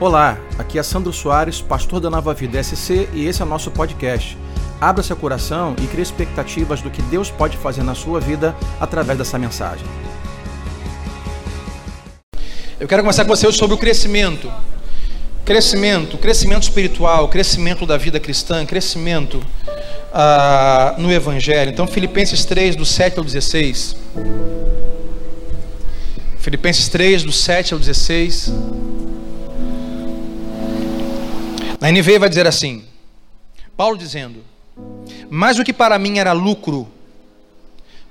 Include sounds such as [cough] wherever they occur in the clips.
Olá, aqui é Sandro Soares, pastor da Nova Vida SC e esse é o nosso podcast. Abra seu coração e crie expectativas do que Deus pode fazer na sua vida através dessa mensagem. Eu quero conversar com você hoje sobre o crescimento. Crescimento, crescimento espiritual, crescimento da vida cristã, crescimento ah, no Evangelho. Então, Filipenses 3, do 7 ao 16. Filipenses 3, do 7 ao 16. Na NV vai dizer assim: Paulo dizendo: Mas o que para mim era lucro,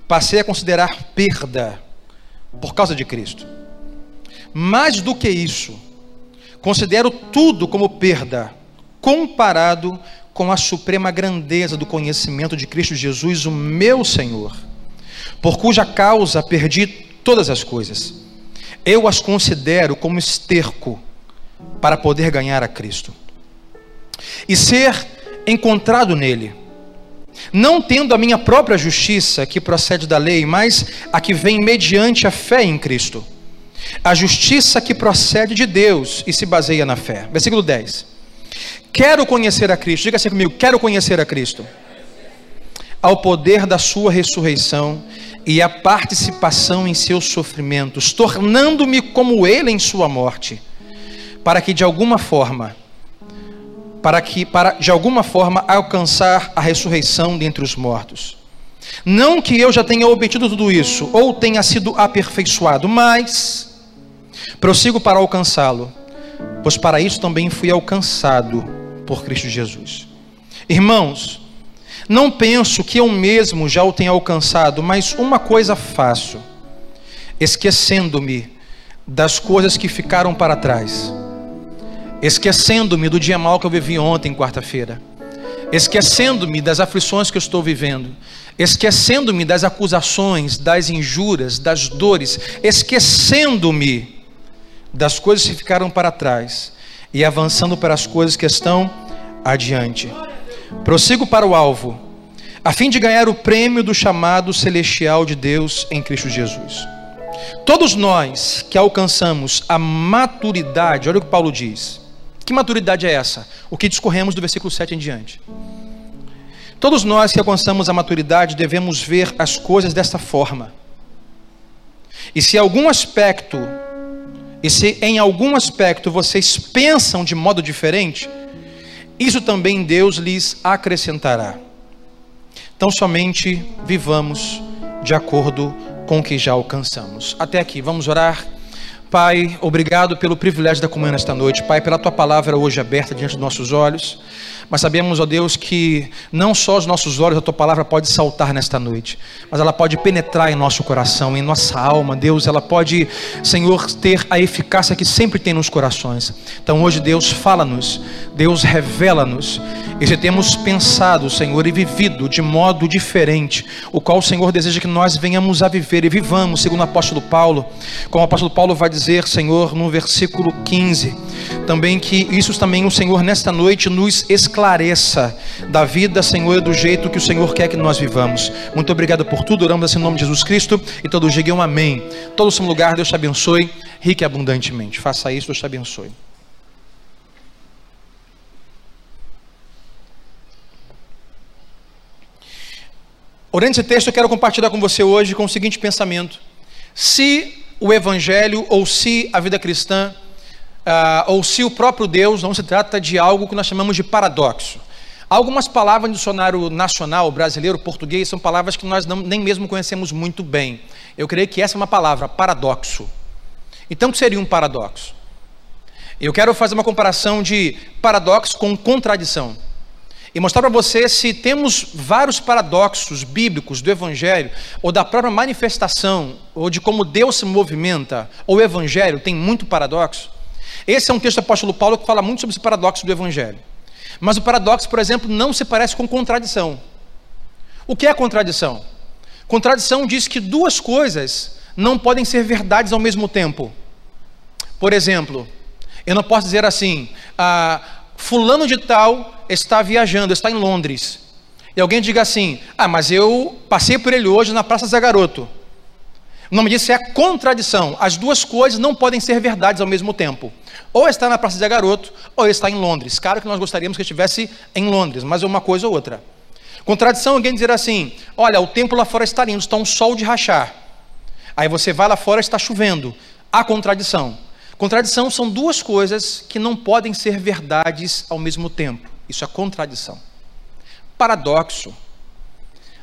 passei a considerar perda por causa de Cristo. Mais do que isso, considero tudo como perda, comparado com a suprema grandeza do conhecimento de Cristo Jesus, o meu Senhor, por cuja causa perdi todas as coisas. Eu as considero como esterco para poder ganhar a Cristo e ser encontrado nele, não tendo a minha própria justiça que procede da lei, mas a que vem mediante a fé em Cristo. A justiça que procede de Deus e se baseia na fé. Versículo 10. Quero conhecer a Cristo, diga assim comigo: quero conhecer a Cristo, ao poder da Sua ressurreição e a participação em seus sofrimentos, tornando-me como Ele em Sua morte, para que de alguma forma para que para de alguma forma alcançar a ressurreição dentre os mortos. Não que eu já tenha obtido tudo isso ou tenha sido aperfeiçoado, mas prossigo para alcançá-lo, pois para isso também fui alcançado por Cristo Jesus. Irmãos, não penso que eu mesmo já o tenha alcançado, mas uma coisa faço, esquecendo-me das coisas que ficaram para trás esquecendo-me do dia mal que eu vivi ontem, quarta-feira, esquecendo-me das aflições que eu estou vivendo, esquecendo-me das acusações, das injúrias, das dores, esquecendo-me das coisas que ficaram para trás e avançando para as coisas que estão adiante. Prossigo para o alvo, a fim de ganhar o prêmio do chamado celestial de Deus em Cristo Jesus. Todos nós que alcançamos a maturidade, olha o que Paulo diz que maturidade é essa? O que discorremos do versículo 7 em diante. Todos nós que alcançamos a maturidade devemos ver as coisas desta forma. E se algum aspecto, e se em algum aspecto vocês pensam de modo diferente, isso também Deus lhes acrescentará. Então somente vivamos de acordo com o que já alcançamos. Até aqui, vamos orar. Pai, obrigado pelo privilégio da comunhão nesta noite. Pai, pela tua palavra hoje aberta diante dos nossos olhos. Mas sabemos, ó Deus, que não só os nossos olhos, a tua palavra pode saltar nesta noite, mas ela pode penetrar em nosso coração, em nossa alma. Deus, ela pode, Senhor, ter a eficácia que sempre tem nos corações. Então hoje, Deus, fala-nos, Deus, revela-nos. E se temos pensado, Senhor, e vivido de modo diferente, o qual o Senhor deseja que nós venhamos a viver e vivamos, segundo o apóstolo Paulo, como o apóstolo Paulo vai dizer, Senhor, no versículo 15, também que isso também o Senhor nesta noite nos esclareça da vida, Senhor, do jeito que o Senhor quer que nós vivamos. Muito obrigado por tudo, oramos assim em nome de Jesus Cristo e todos digam amém. Todo o seu lugar, Deus te abençoe, rique e abundantemente. Faça isso, Deus te abençoe. Orando esse texto, eu quero compartilhar com você hoje com o seguinte pensamento: se o Evangelho, ou se a vida cristã, uh, ou se o próprio Deus não se trata de algo que nós chamamos de paradoxo. Algumas palavras no dicionário nacional brasileiro, português, são palavras que nós não, nem mesmo conhecemos muito bem. Eu creio que essa é uma palavra, paradoxo. Então, o que seria um paradoxo? Eu quero fazer uma comparação de paradoxo com contradição e mostrar para você se temos vários paradoxos bíblicos do Evangelho, ou da própria manifestação, ou de como Deus se movimenta, ou o Evangelho tem muito paradoxo. Esse é um texto do apóstolo Paulo que fala muito sobre esse paradoxo do Evangelho. Mas o paradoxo, por exemplo, não se parece com contradição. O que é contradição? Contradição diz que duas coisas não podem ser verdades ao mesmo tempo. Por exemplo, eu não posso dizer assim, ah, fulano de tal está viajando, está em Londres. E alguém diga assim: Ah, mas eu passei por ele hoje na Praça Zé Garoto. O nome disso é contradição. As duas coisas não podem ser verdades ao mesmo tempo. Ou está na Praça de Garoto, ou está em Londres. Claro que nós gostaríamos que estivesse em Londres, mas é uma coisa ou outra. Contradição alguém dizer assim: olha, o tempo lá fora está lindo, está um sol de rachar. Aí você vai lá fora, está chovendo. Há contradição. Contradição são duas coisas que não podem ser verdades ao mesmo tempo. Isso é contradição. Paradoxo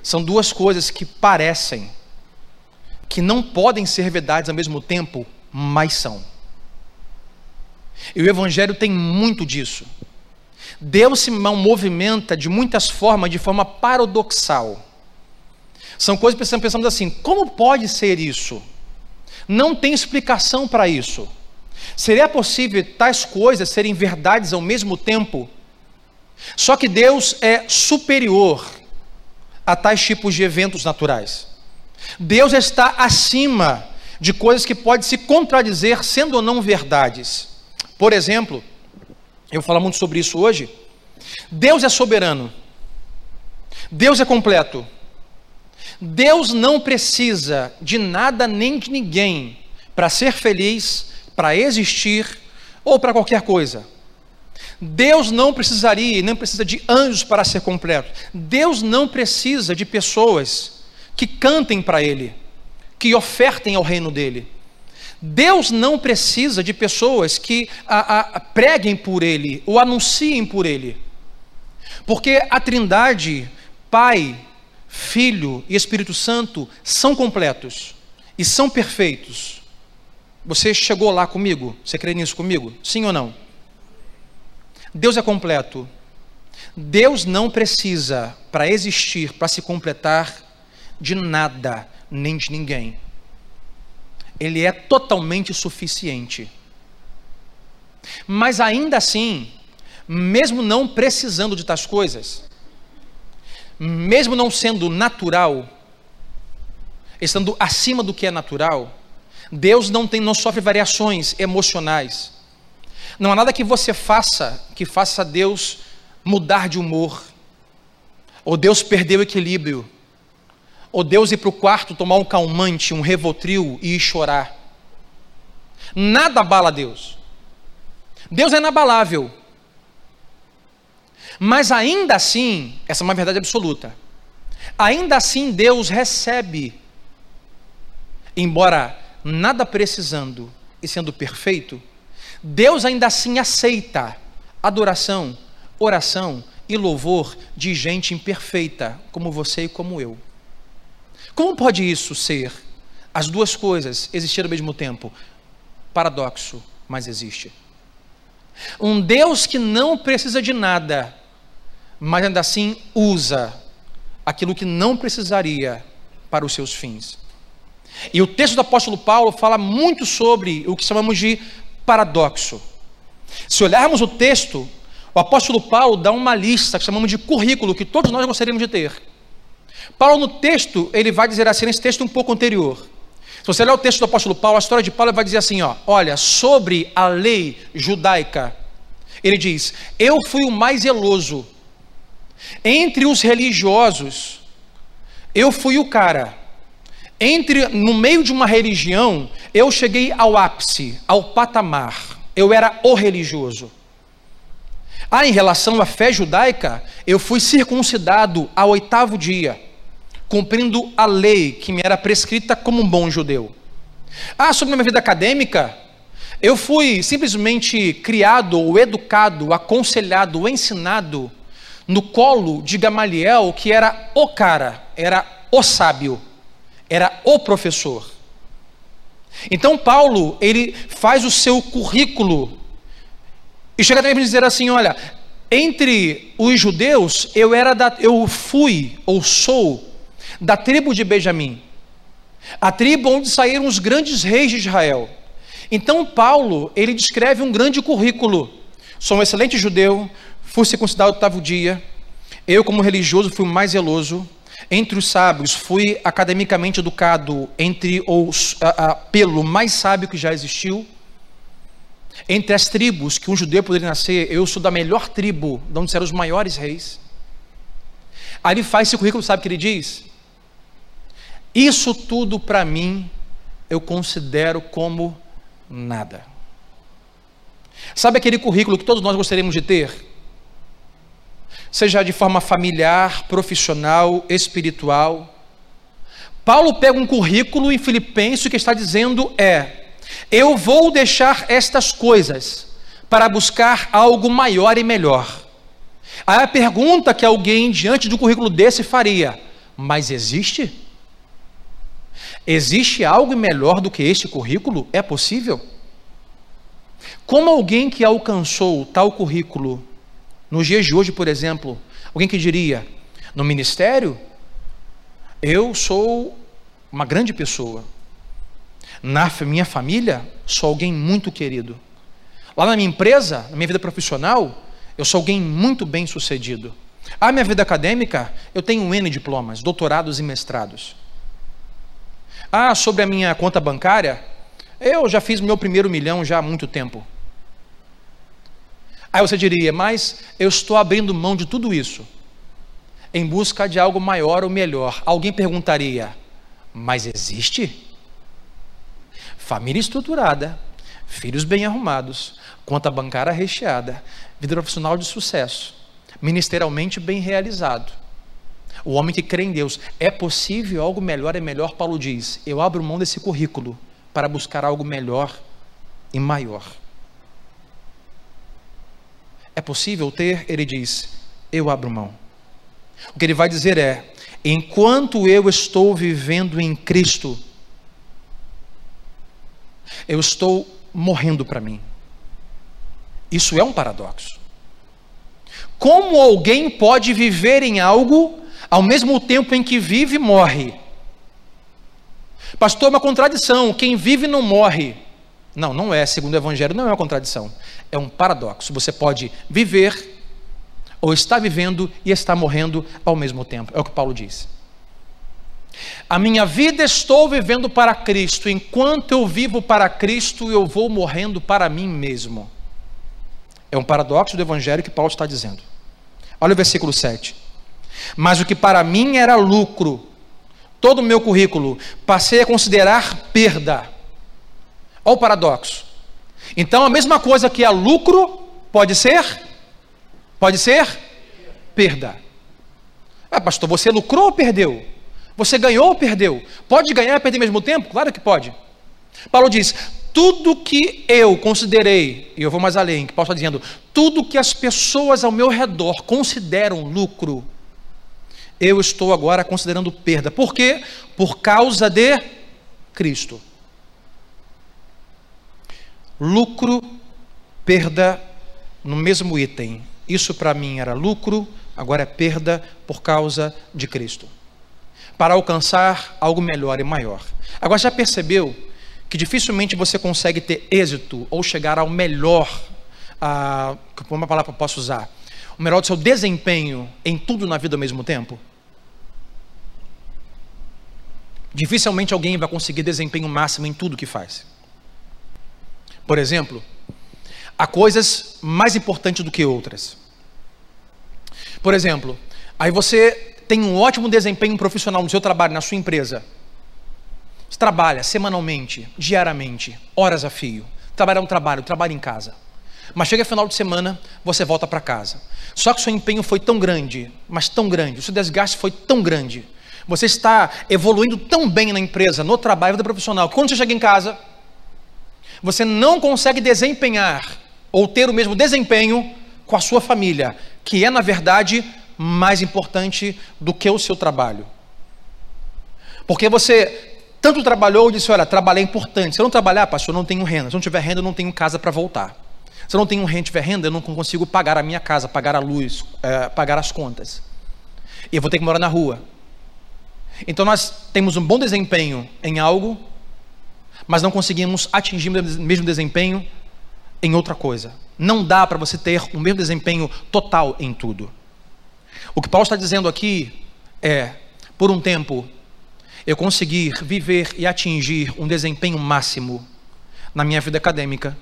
são duas coisas que parecem que não podem ser verdades ao mesmo tempo, mas são. E o Evangelho tem muito disso. Deus se movimenta de muitas formas, de forma paradoxal. São coisas que pensamos assim: como pode ser isso? Não tem explicação para isso. Seria possível tais coisas serem verdades ao mesmo tempo? Só que Deus é superior a tais tipos de eventos naturais. Deus está acima de coisas que podem se contradizer, sendo ou não verdades. Por exemplo, eu vou falar muito sobre isso hoje. Deus é soberano. Deus é completo. Deus não precisa de nada nem de ninguém para ser feliz, para existir ou para qualquer coisa. Deus não precisaria e nem precisa de anjos para ser completo. Deus não precisa de pessoas que cantem para Ele, que ofertem ao reino dele. Deus não precisa de pessoas que a, a, preguem por Ele ou anunciem por Ele, porque a Trindade, Pai, Filho e Espírito Santo são completos e são perfeitos. Você chegou lá comigo? Você crê nisso comigo? Sim ou não? Deus é completo. Deus não precisa, para existir, para se completar, de nada nem de ninguém. Ele é totalmente suficiente. Mas ainda assim, mesmo não precisando de tais coisas, mesmo não sendo natural, estando acima do que é natural, Deus não tem, não sofre variações emocionais. Não há nada que você faça que faça Deus mudar de humor, ou Deus perder o equilíbrio, ou Deus ir para o quarto tomar um calmante, um revotril e chorar. Nada abala Deus. Deus é inabalável. Mas ainda assim, essa é uma verdade absoluta. Ainda assim, Deus recebe, embora nada precisando e sendo perfeito, Deus ainda assim aceita adoração, oração e louvor de gente imperfeita, como você e como eu. Como pode isso ser? As duas coisas existir ao mesmo tempo. Paradoxo, mas existe. Um Deus que não precisa de nada, mas ainda assim usa aquilo que não precisaria para os seus fins. E o texto do apóstolo Paulo fala muito sobre o que chamamos de paradoxo. Se olharmos o texto, o apóstolo Paulo dá uma lista que chamamos de currículo que todos nós gostaríamos de ter. Paulo, no texto, ele vai dizer assim, nesse texto um pouco anterior. Se você ler o texto do apóstolo Paulo, a história de Paulo vai dizer assim: ó, olha, sobre a lei judaica, ele diz: Eu fui o mais zeloso. Entre os religiosos, eu fui o cara. Entre no meio de uma religião, eu cheguei ao ápice, ao patamar. Eu era o religioso. Ah, em relação à fé judaica, eu fui circuncidado ao oitavo dia cumprindo a lei que me era prescrita como um bom judeu. Ah, sobre a minha vida acadêmica, eu fui simplesmente criado, ou educado, aconselhado, ensinado no colo de Gamaliel, que era o cara, era o sábio, era o professor. Então Paulo, ele faz o seu currículo e chega também para dizer assim, olha, entre os judeus eu era da, eu fui ou sou da tribo de Benjamim, a tribo onde saíram os grandes reis de Israel. Então Paulo, ele descreve um grande currículo. Sou um excelente judeu, fui circuncidado oitavo dia, eu como religioso fui mais zeloso, entre os sábios fui academicamente educado entre os a, a, pelo mais sábio que já existiu. Entre as tribos que um judeu poderia nascer, eu sou da melhor tribo, de onde eram os maiores reis. Aí ele faz esse currículo, sabe o que ele diz? Isso tudo para mim eu considero como nada. Sabe aquele currículo que todos nós gostaríamos de ter? Seja de forma familiar, profissional, espiritual. Paulo pega um currículo em Filipenses que está dizendo é: eu vou deixar estas coisas para buscar algo maior e melhor. Aí a pergunta que alguém diante de um currículo desse faria: mas existe? Existe algo melhor do que este currículo? É possível? Como alguém que alcançou tal currículo, nos dias de hoje, por exemplo, alguém que diria, no ministério, eu sou uma grande pessoa. Na minha família, sou alguém muito querido. Lá na minha empresa, na minha vida profissional, eu sou alguém muito bem sucedido. A minha vida acadêmica, eu tenho N diplomas, doutorados e mestrados. Ah, sobre a minha conta bancária, eu já fiz meu primeiro milhão já há muito tempo. Aí você diria, mas eu estou abrindo mão de tudo isso em busca de algo maior ou melhor. Alguém perguntaria, mas existe? Família estruturada, filhos bem arrumados, conta bancária recheada, vida profissional de sucesso, ministerialmente bem realizado. O homem que crê em Deus, é possível algo melhor e melhor, Paulo diz. Eu abro mão desse currículo para buscar algo melhor e maior. É possível ter? Ele diz: Eu abro mão. O que ele vai dizer é: enquanto eu estou vivendo em Cristo, eu estou morrendo para mim. Isso é um paradoxo. Como alguém pode viver em algo ao mesmo tempo em que vive e morre? Pastor, é uma contradição. Quem vive não morre. Não, não é. Segundo o Evangelho, não é uma contradição é um paradoxo. Você pode viver ou está vivendo e está morrendo ao mesmo tempo. É o que Paulo diz. A minha vida estou vivendo para Cristo, enquanto eu vivo para Cristo, eu vou morrendo para mim mesmo. É um paradoxo do evangelho que Paulo está dizendo. Olha o versículo 7. Mas o que para mim era lucro, todo o meu currículo, passei a considerar perda. Olha o paradoxo. Então, a mesma coisa que é lucro, pode ser? Pode ser? Perda. Ah, pastor, você lucrou ou perdeu? Você ganhou ou perdeu? Pode ganhar e perder ao mesmo tempo? Claro que pode. Paulo diz: tudo que eu considerei, e eu vou mais além, que Paulo está dizendo, tudo que as pessoas ao meu redor consideram lucro, eu estou agora considerando perda. Por quê? Por causa de Cristo lucro, perda no mesmo item. Isso para mim era lucro, agora é perda por causa de Cristo. Para alcançar algo melhor e maior. Agora já percebeu que dificilmente você consegue ter êxito ou chegar ao melhor, a, uma palavra que eu posso usar, o melhor do seu desempenho em tudo na vida ao mesmo tempo? Dificilmente alguém vai conseguir desempenho máximo em tudo que faz. Por exemplo, há coisas mais importantes do que outras. Por exemplo, aí você tem um ótimo desempenho profissional no seu trabalho, na sua empresa. Você trabalha semanalmente, diariamente, horas a fio. Trabalha no trabalho, trabalha em casa. Mas chega final de semana, você volta para casa. Só que seu empenho foi tão grande, mas tão grande, o seu desgaste foi tão grande. Você está evoluindo tão bem na empresa, no trabalho, vida profissional, quando você chega em casa, você não consegue desempenhar ou ter o mesmo desempenho com a sua família, que é, na verdade, mais importante do que o seu trabalho. Porque você tanto trabalhou e disse: Olha, trabalhar é importante. Se eu não trabalhar, pastor, eu não tenho renda. Se eu não tiver renda, eu não tenho casa para voltar. Se eu não tenho renda, tiver renda, eu não consigo pagar a minha casa, pagar a luz, é, pagar as contas. E eu vou ter que morar na rua. Então nós temos um bom desempenho em algo mas não conseguimos atingir o mesmo desempenho em outra coisa. Não dá para você ter o mesmo desempenho total em tudo. O que Paulo está dizendo aqui é: por um tempo, eu conseguir viver e atingir um desempenho máximo na minha vida acadêmica,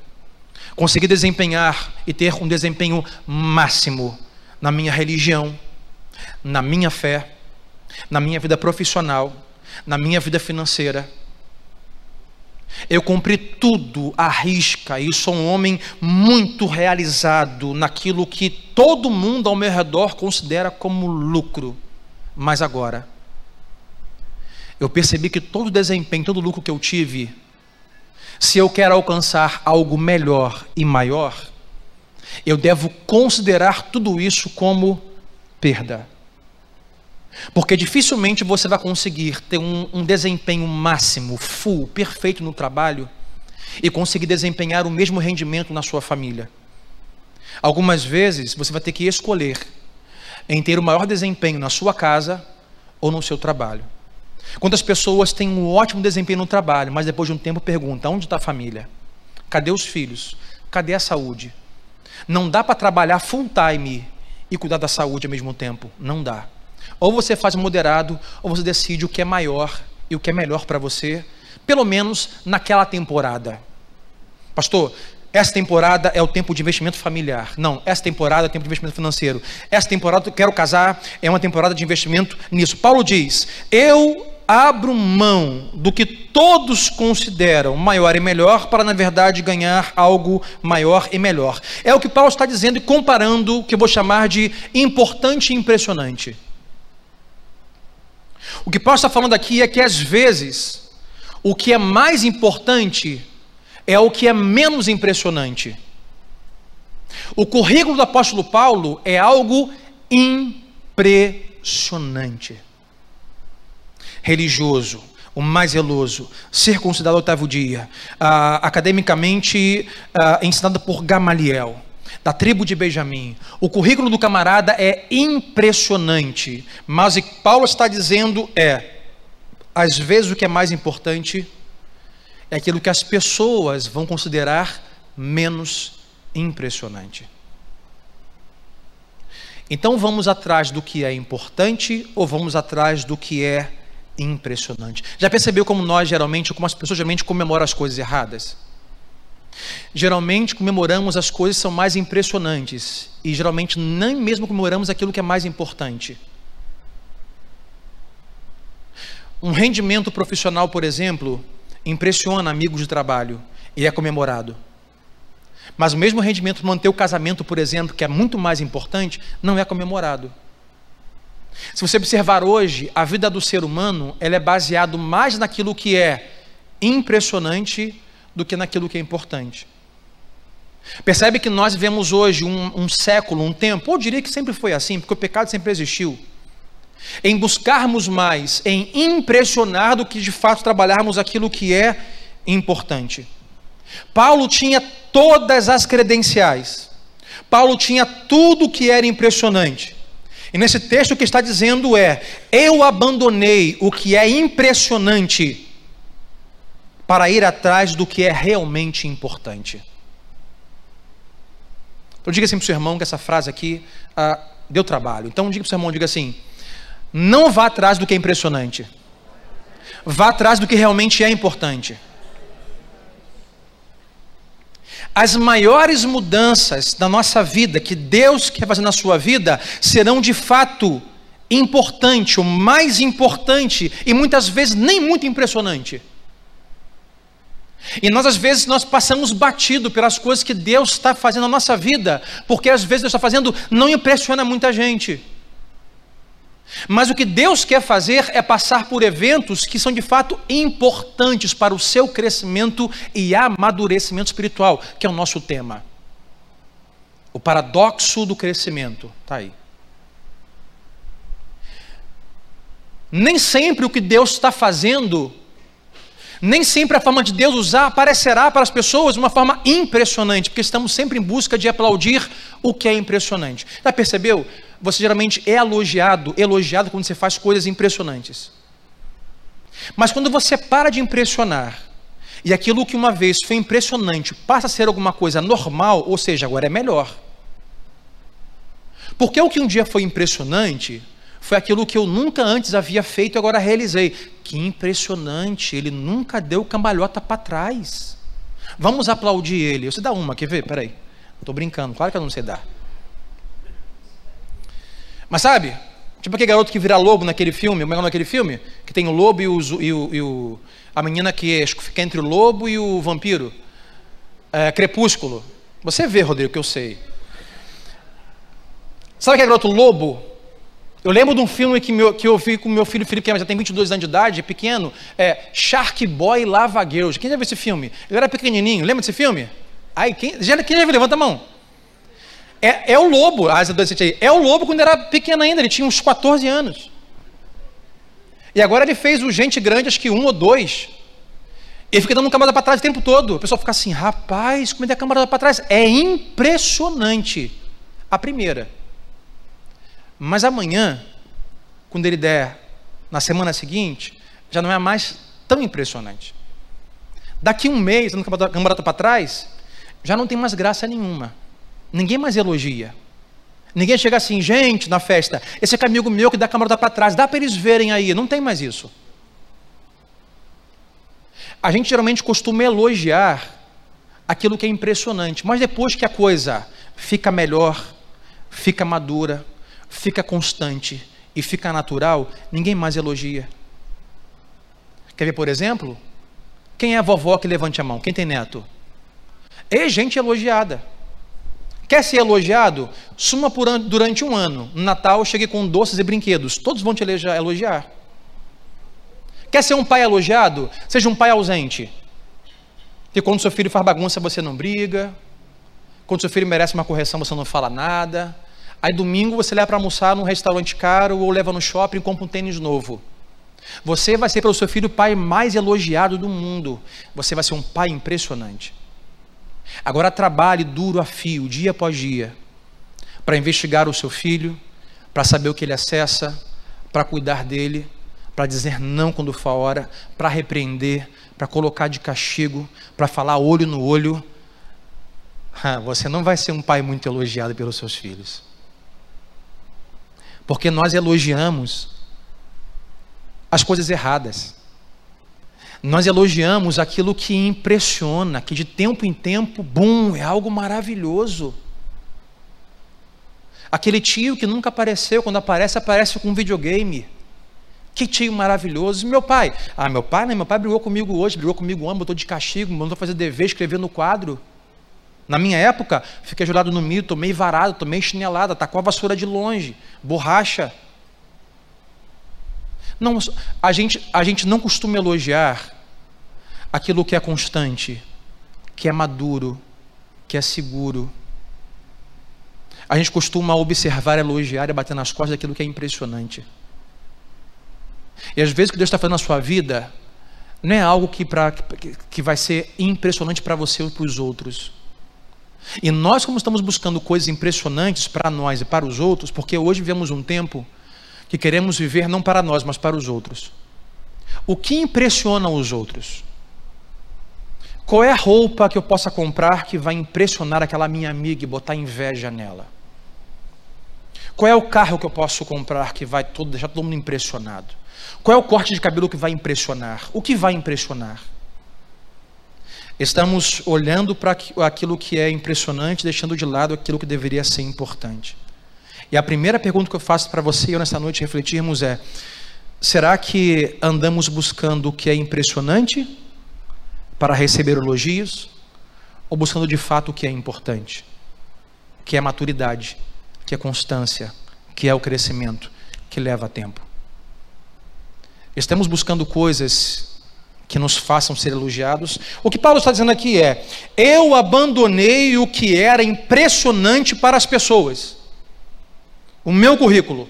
conseguir desempenhar e ter um desempenho máximo na minha religião, na minha fé, na minha vida profissional, na minha vida financeira Eu cumpri tudo à risca e sou um homem muito realizado naquilo que todo mundo ao meu redor considera como lucro. Mas agora, eu percebi que todo desempenho, todo lucro que eu tive, se eu quero alcançar algo melhor e maior, eu devo considerar tudo isso como perda. Porque dificilmente você vai conseguir ter um, um, desempenho máximo, full, perfeito no trabalho e conseguir desempenhar o mesmo rendimento na sua família. Algumas vezes você vai ter que escolher em ter o maior desempenho na sua casa ou no seu trabalho. Quantas pessoas têm um ótimo desempenho no trabalho, mas depois de um tempo perguntam: onde está a família? Cadê os filhos? Cadê a saúde? Não dá para trabalhar full time e cuidar da saúde ao mesmo tempo. Não dá. Ou você faz moderado, ou você decide o que é maior e o que é melhor para você, pelo menos naquela temporada. Pastor, essa temporada é o tempo de investimento familiar. Não, essa temporada é o tempo de investimento financeiro. Essa temporada eu quero casar é uma temporada de investimento nisso. Paulo diz: Eu abro mão do que todos consideram maior e melhor para, na verdade, ganhar algo maior e melhor. É o que Paulo está dizendo e comparando o que eu vou chamar de importante e impressionante. O que Paulo está falando aqui é que às vezes o que é mais importante é o que é menos impressionante. O currículo do apóstolo Paulo é algo impressionante. Religioso, o mais zeloso, circuncidado ao oitavo dia, uh, academicamente uh, ensinado por Gamaliel da tribo de Benjamim. O currículo do camarada é impressionante, mas o que Paulo está dizendo é: às vezes o que é mais importante é aquilo que as pessoas vão considerar menos impressionante. Então vamos atrás do que é importante ou vamos atrás do que é impressionante? Já percebeu como nós geralmente, como as pessoas geralmente comemoram as coisas erradas? Geralmente comemoramos as coisas que são mais impressionantes e geralmente nem mesmo comemoramos aquilo que é mais importante. Um rendimento profissional, por exemplo, impressiona amigos de trabalho e é comemorado. Mas o mesmo rendimento manter o casamento, por exemplo, que é muito mais importante, não é comemorado. Se você observar hoje, a vida do ser humano, ela é baseado mais naquilo que é impressionante do que naquilo que é importante. Percebe que nós vivemos hoje um, um século, um tempo, ou diria que sempre foi assim, porque o pecado sempre existiu, em buscarmos mais, em impressionar do que de fato trabalharmos aquilo que é importante. Paulo tinha todas as credenciais, Paulo tinha tudo que era impressionante. E nesse texto o que está dizendo é: eu abandonei o que é impressionante para ir atrás do que é realmente importante. Então diga assim para o seu irmão que essa frase aqui ah, deu trabalho. Então diga para o seu irmão, diga assim: não vá atrás do que é impressionante. Vá atrás do que realmente é importante. As maiores mudanças da nossa vida que Deus quer fazer na sua vida serão de fato importante, o mais importante e muitas vezes nem muito impressionante. E nós, às vezes, nós passamos batido pelas coisas que Deus está fazendo na nossa vida, porque às vezes Deus está fazendo não impressiona muita gente. Mas o que Deus quer fazer é passar por eventos que são de fato importantes para o seu crescimento e amadurecimento espiritual, que é o nosso tema. O paradoxo do crescimento, está aí. Nem sempre o que Deus está fazendo nem sempre a forma de Deus usar aparecerá para as pessoas de uma forma impressionante, porque estamos sempre em busca de aplaudir o que é impressionante. Já percebeu? Você geralmente é elogiado, elogiado quando você faz coisas impressionantes. Mas quando você para de impressionar, e aquilo que uma vez foi impressionante passa a ser alguma coisa normal, ou seja, agora é melhor. Porque o que um dia foi impressionante foi aquilo que eu nunca antes havia feito e agora realizei. Que impressionante, ele nunca deu cambalhota para trás. Vamos aplaudir ele. Você dá uma, quer ver? Peraí. Estou brincando, claro que eu não sei dar. Mas sabe, tipo aquele garoto que vira lobo naquele filme, como é naquele filme? Que tem o lobo e o, e o, e o A menina que fica entre o lobo e o vampiro. É, Crepúsculo. Você vê, Rodrigo, que eu sei. Sabe aquele garoto lobo? Eu lembro de um filme que, meu, que eu vi com meu filho Felipe, que já tem 22 anos de idade, pequeno, é Shark Boy Lava Girls. Quem já viu esse filme? Ele era pequenininho, lembra desse filme? Ai, quem já, quem já viu? Levanta a mão. É, é o lobo, as aí. É o lobo quando era pequeno ainda, ele tinha uns 14 anos. E agora ele fez o Gente Grande, acho que um ou dois. Ele fica dando camarada para trás o tempo todo. O pessoal fica assim, rapaz, como é que é camarada para trás? É impressionante. A primeira. Mas amanhã, quando ele der na semana seguinte, já não é mais tão impressionante. Daqui um mês, dando camarada para trás, já não tem mais graça nenhuma. Ninguém mais elogia. Ninguém chega assim, gente, na festa, esse é amigo meu que dá camarada para trás, dá para eles verem aí. Não tem mais isso. A gente geralmente costuma elogiar aquilo que é impressionante, mas depois que a coisa fica melhor, fica madura, fica constante e fica natural, ninguém mais elogia. Quer ver, por exemplo? Quem é a vovó que levante a mão? Quem tem neto? É gente elogiada. Quer ser elogiado? Suma por an durante um ano. No Natal, chegue com doces e brinquedos. Todos vão te elogiar. Quer ser um pai elogiado? Seja um pai ausente. Que quando seu filho faz bagunça, você não briga. Quando seu filho merece uma correção, você não fala nada. Aí domingo você leva para almoçar num restaurante caro ou leva no shopping e compra um tênis novo. Você vai ser pelo seu filho o pai mais elogiado do mundo. Você vai ser um pai impressionante. Agora trabalhe duro a fio, dia após dia, para investigar o seu filho, para saber o que ele acessa, para cuidar dele, para dizer não quando for a hora, para repreender, para colocar de castigo, para falar olho no olho. [laughs] Você não vai ser um pai muito elogiado pelos seus filhos. Porque nós elogiamos as coisas erradas. Nós elogiamos aquilo que impressiona, que de tempo em tempo, bum, é algo maravilhoso. Aquele tio que nunca apareceu, quando aparece, aparece com um videogame. Que tio maravilhoso. Meu pai, ah, meu pai, né? Meu pai brigou comigo hoje, brigou comigo ontem, botou de castigo, mandou fazer dever, escrever no quadro. Na minha época, fiquei jurado no milho, tomei varado, tomei chinelada, tacou a vassoura de longe, borracha. Não, a gente, a gente não costuma elogiar aquilo que é constante, que é maduro, que é seguro. A gente costuma observar, elogiar e bater nas costas daquilo que é impressionante. E às vezes o que Deus está fazendo na sua vida não é algo que, pra, que vai ser impressionante para você ou para os outros. E nós, como estamos buscando coisas impressionantes para nós e para os outros, porque hoje vivemos um tempo que queremos viver não para nós, mas para os outros. O que impressiona os outros? Qual é a roupa que eu possa comprar que vai impressionar aquela minha amiga e botar inveja nela? Qual é o carro que eu posso comprar que vai todo, deixar todo mundo impressionado? Qual é o corte de cabelo que vai impressionar? O que vai impressionar? Estamos olhando para aquilo que é impressionante, deixando de lado aquilo que deveria ser importante. E a primeira pergunta que eu faço para você e eu nessa noite refletirmos é: será que andamos buscando o que é impressionante para receber elogios ou buscando de fato o que é importante? Que é maturidade, que é constância, que é o crescimento, que leva tempo. Estamos buscando coisas que nos façam ser elogiados. O que Paulo está dizendo aqui é: eu abandonei o que era impressionante para as pessoas, o meu currículo,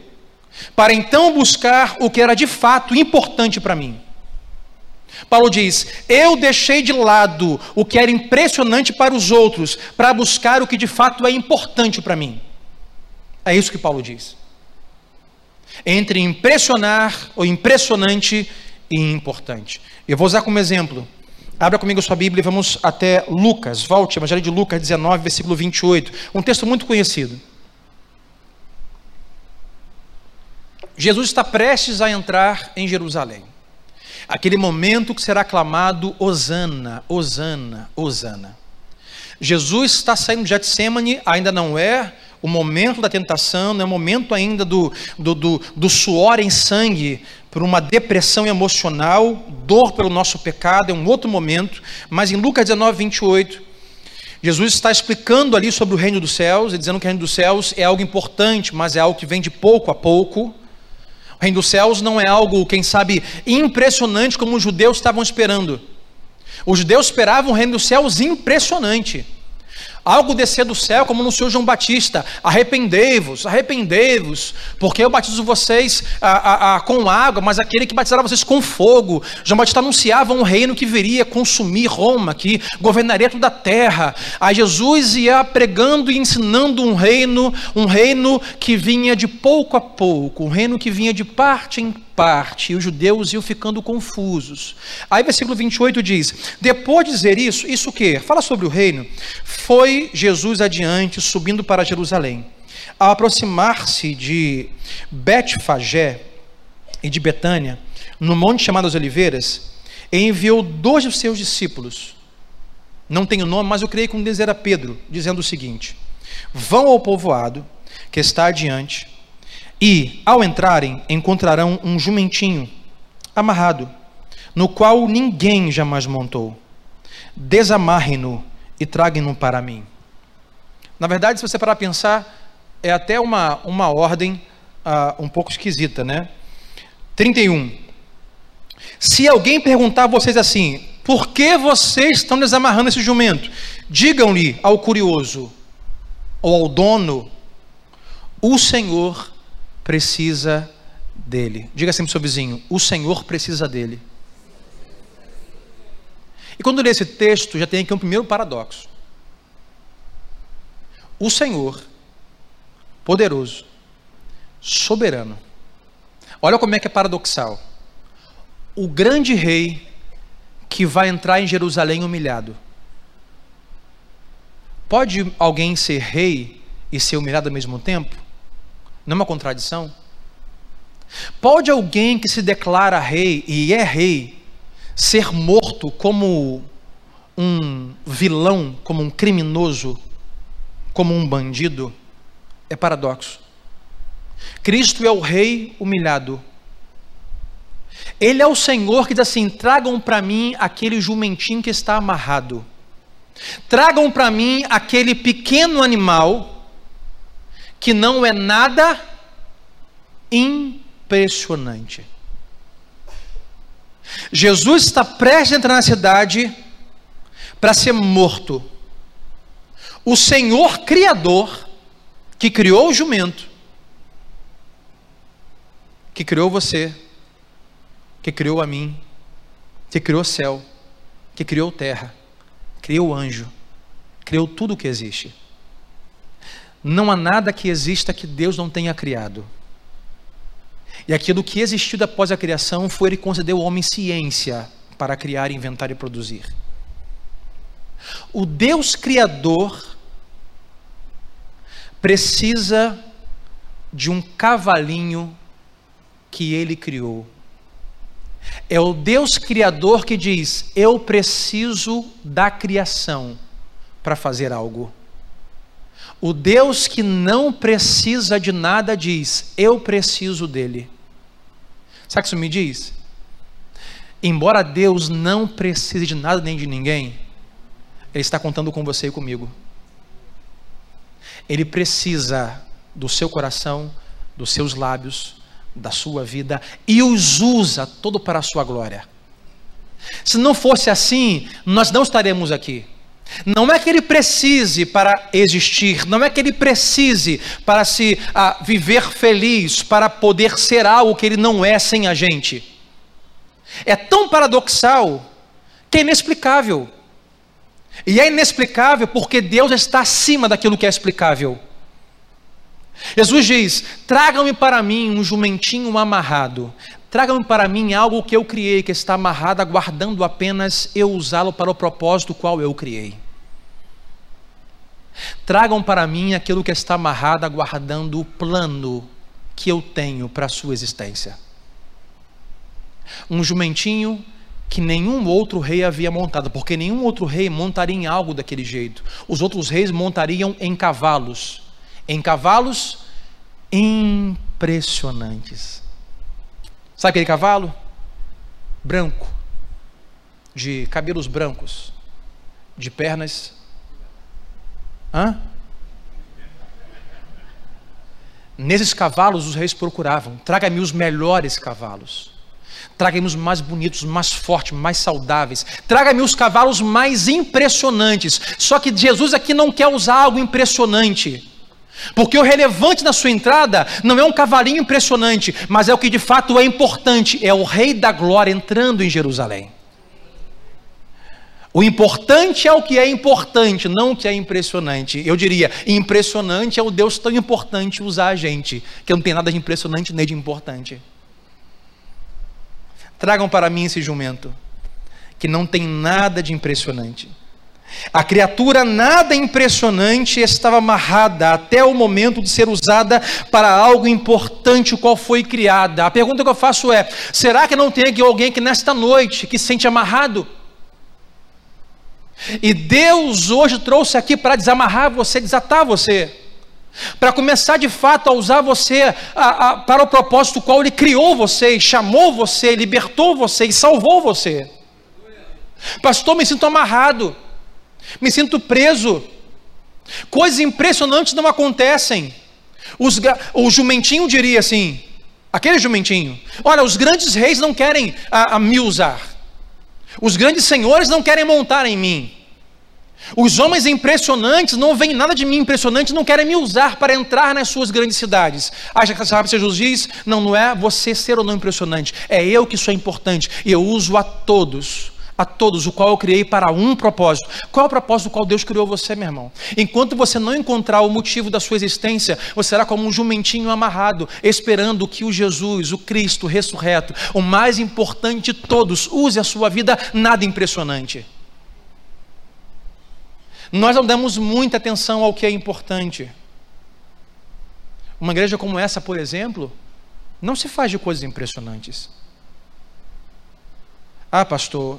para então buscar o que era de fato importante para mim. Paulo diz: Eu deixei de lado o que era impressionante para os outros, para buscar o que de fato é importante para mim. É isso que Paulo diz. Entre impressionar ou impressionante e importante. Eu vou usar como exemplo. Abra comigo sua Bíblia e vamos até Lucas. Volte, Evangelho de Lucas 19, versículo 28. Um texto muito conhecido. Jesus está prestes a entrar em Jerusalém. Aquele momento que será clamado Osana, Osana, Osana. Jesus está saindo de Getsemane, ainda não é o momento da tentação, não é o momento ainda do, do, do, do suor em sangue por uma depressão emocional, dor pelo nosso pecado, é um outro momento, mas em Lucas 19, 28, Jesus está explicando ali sobre o reino dos céus, e dizendo que o reino dos céus é algo importante, mas é algo que vem de pouco a pouco. O reino dos céus não é algo, quem sabe, impressionante como os judeus estavam esperando. Os judeus esperavam um reino dos céus impressionante algo descer do céu, como no Senhor João Batista: arrependei-vos, arrependei-vos, porque eu batizo vocês a, a, a, com água, mas aquele que batizará vocês com fogo. João Batista anunciava um reino que viria consumir Roma, que governaria toda a terra. Aí Jesus ia pregando e ensinando um reino, um reino que vinha de pouco a pouco, um reino que vinha de parte em parte, e os judeus iam ficando confusos. Aí, versículo 28 diz: Depois de dizer isso, isso o que? Fala sobre o reino. Foi Jesus adiante, subindo para Jerusalém. Ao aproximar-se de Betfagé e de Betânia, no monte chamado as Oliveiras, enviou dois de seus discípulos. Não tenho nome, mas eu creio que um deles era Pedro, dizendo o seguinte: Vão ao povoado que está adiante e, ao entrarem, encontrarão um jumentinho amarrado, no qual ninguém jamais montou. Desamarrem-no e traguem-no para mim. Na verdade, se você parar a pensar, é até uma, uma ordem uh, um pouco esquisita, né? 31. Se alguém perguntar a vocês assim, por que vocês estão desamarrando esse jumento? Digam-lhe ao curioso ou ao dono, o Senhor precisa dele. Diga sempre assim para o seu vizinho: o Senhor precisa dele. E quando lê esse texto, já tem aqui um primeiro paradoxo. O Senhor, poderoso, soberano. Olha como é que é paradoxal. O grande rei que vai entrar em Jerusalém humilhado. Pode alguém ser rei e ser humilhado ao mesmo tempo? Não é uma contradição? Pode alguém que se declara rei e é rei ser morto como um vilão, como um criminoso, como um bandido? É paradoxo. Cristo é o rei humilhado. Ele é o Senhor que diz assim: tragam para mim aquele jumentinho que está amarrado. Tragam para mim aquele pequeno animal que não é nada impressionante. Jesus está prestes a entrar na cidade para ser morto. O Senhor Criador, que criou o jumento, que criou você, que criou a mim, que criou o céu, que criou terra, criou o anjo, criou tudo o que existe. Não há nada que exista que Deus não tenha criado. E aquilo que existiu após a criação foi ele conceder ao homem ciência para criar, inventar e produzir. O Deus Criador precisa de um cavalinho que ele criou. É o Deus Criador que diz: Eu preciso da criação para fazer algo. O Deus que não precisa de nada diz: Eu preciso dele. Sabe o que isso me diz? Embora Deus não precise de nada nem de ninguém, Ele está contando com você e comigo. Ele precisa do seu coração, dos seus lábios, da sua vida e os usa todo para a sua glória. Se não fosse assim, nós não estaremos aqui. Não é que ele precise para existir, não é que ele precise para se ah, viver feliz, para poder ser algo que ele não é sem a gente. É tão paradoxal que é inexplicável. E é inexplicável porque Deus está acima daquilo que é explicável. Jesus diz: Tragam-me para mim um jumentinho amarrado. Tragam-me para mim algo que eu criei, que está amarrado, aguardando apenas eu usá-lo para o propósito qual eu criei. Tragam para mim aquilo que está amarrado, aguardando o plano que eu tenho para a sua existência. Um jumentinho que nenhum outro rei havia montado, porque nenhum outro rei montaria em algo daquele jeito. Os outros reis montariam em cavalos, em cavalos impressionantes. Sabe aquele cavalo? Branco, de cabelos brancos, de pernas. Hã? Nesses cavalos os reis procuravam: traga-me os melhores cavalos. Traga-me os mais bonitos, mais fortes, mais saudáveis. Traga-me os cavalos mais impressionantes. Só que Jesus aqui não quer usar algo impressionante. Porque o relevante na sua entrada não é um cavalinho impressionante, mas é o que de fato é importante: é o Rei da Glória entrando em Jerusalém. O importante é o que é importante, não o que é impressionante. Eu diria, impressionante é o Deus tão importante usar a gente, que não tem nada de impressionante nem de importante. Tragam para mim esse jumento, que não tem nada de impressionante. A criatura nada impressionante estava amarrada até o momento de ser usada para algo importante, o qual foi criada. A pergunta que eu faço é: será que não tem aqui alguém que nesta noite que se sente amarrado? E Deus hoje trouxe aqui para desamarrar você, desatar você, para começar de fato a usar você a, a, para o propósito qual Ele criou você, chamou você, libertou você e salvou você. Pastor, me sinto amarrado, me sinto preso, coisas impressionantes não acontecem. Os, o jumentinho diria assim, aquele jumentinho, olha, os grandes reis não querem a, a me usar. Os grandes senhores não querem montar em mim. Os homens impressionantes não veem nada de mim impressionante, não querem me usar para entrar nas suas grandes cidades. Acha que sabe Jesus diz? Não, não é você ser ou não impressionante, é eu que sou importante e eu uso a todos, a todos, o qual eu criei para um propósito. Qual é o propósito do qual Deus criou você, meu irmão? Enquanto você não encontrar o motivo da sua existência, você será como um jumentinho amarrado, esperando que o Jesus, o Cristo ressurreto, o mais importante de todos, use a sua vida nada impressionante. Nós não damos muita atenção ao que é importante. Uma igreja como essa, por exemplo, não se faz de coisas impressionantes. Ah, pastor,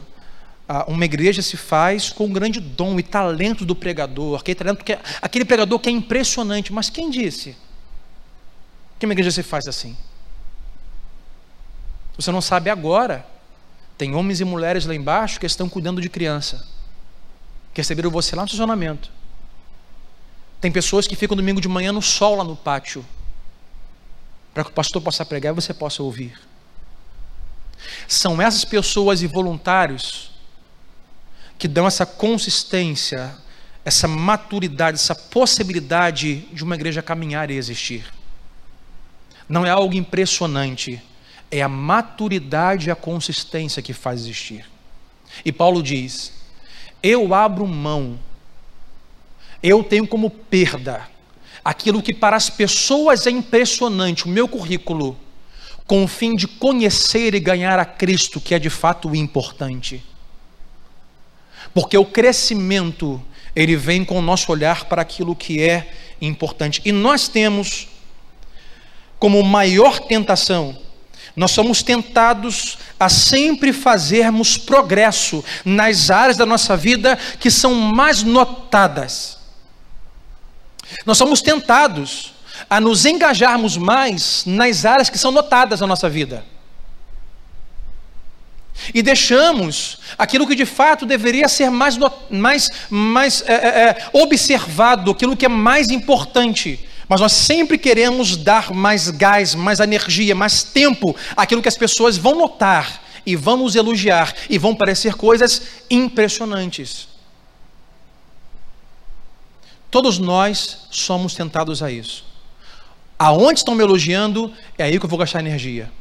uma igreja se faz com um grande dom e talento do pregador, aquele, talento que é, aquele pregador que é impressionante. Mas quem disse que uma igreja se faz assim? Você não sabe agora. Tem homens e mulheres lá embaixo que estão cuidando de criança que receberam você lá no estacionamento. Tem pessoas que ficam domingo de manhã no sol lá no pátio, para que o pastor possa pregar e você possa ouvir. São essas pessoas e voluntários que dão essa consistência, essa maturidade, essa possibilidade de uma igreja caminhar e existir. Não é algo impressionante, é a maturidade e a consistência que faz existir. E Paulo diz: eu abro mão, eu tenho como perda aquilo que para as pessoas é impressionante, o meu currículo, com o fim de conhecer e ganhar a Cristo, que é de fato importante. Porque o crescimento, ele vem com o nosso olhar para aquilo que é importante. E nós temos como maior tentação nós somos tentados a sempre fazermos progresso nas áreas da nossa vida que são mais notadas. Nós somos tentados a nos engajarmos mais nas áreas que são notadas na nossa vida. E deixamos aquilo que de fato deveria ser mais, mais, mais é, é, é, observado, aquilo que é mais importante mas nós sempre queremos dar mais gás, mais energia, mais tempo àquilo que as pessoas vão notar e vão nos elogiar e vão parecer coisas impressionantes. Todos nós somos tentados a isso. Aonde estão me elogiando, é aí que eu vou gastar energia.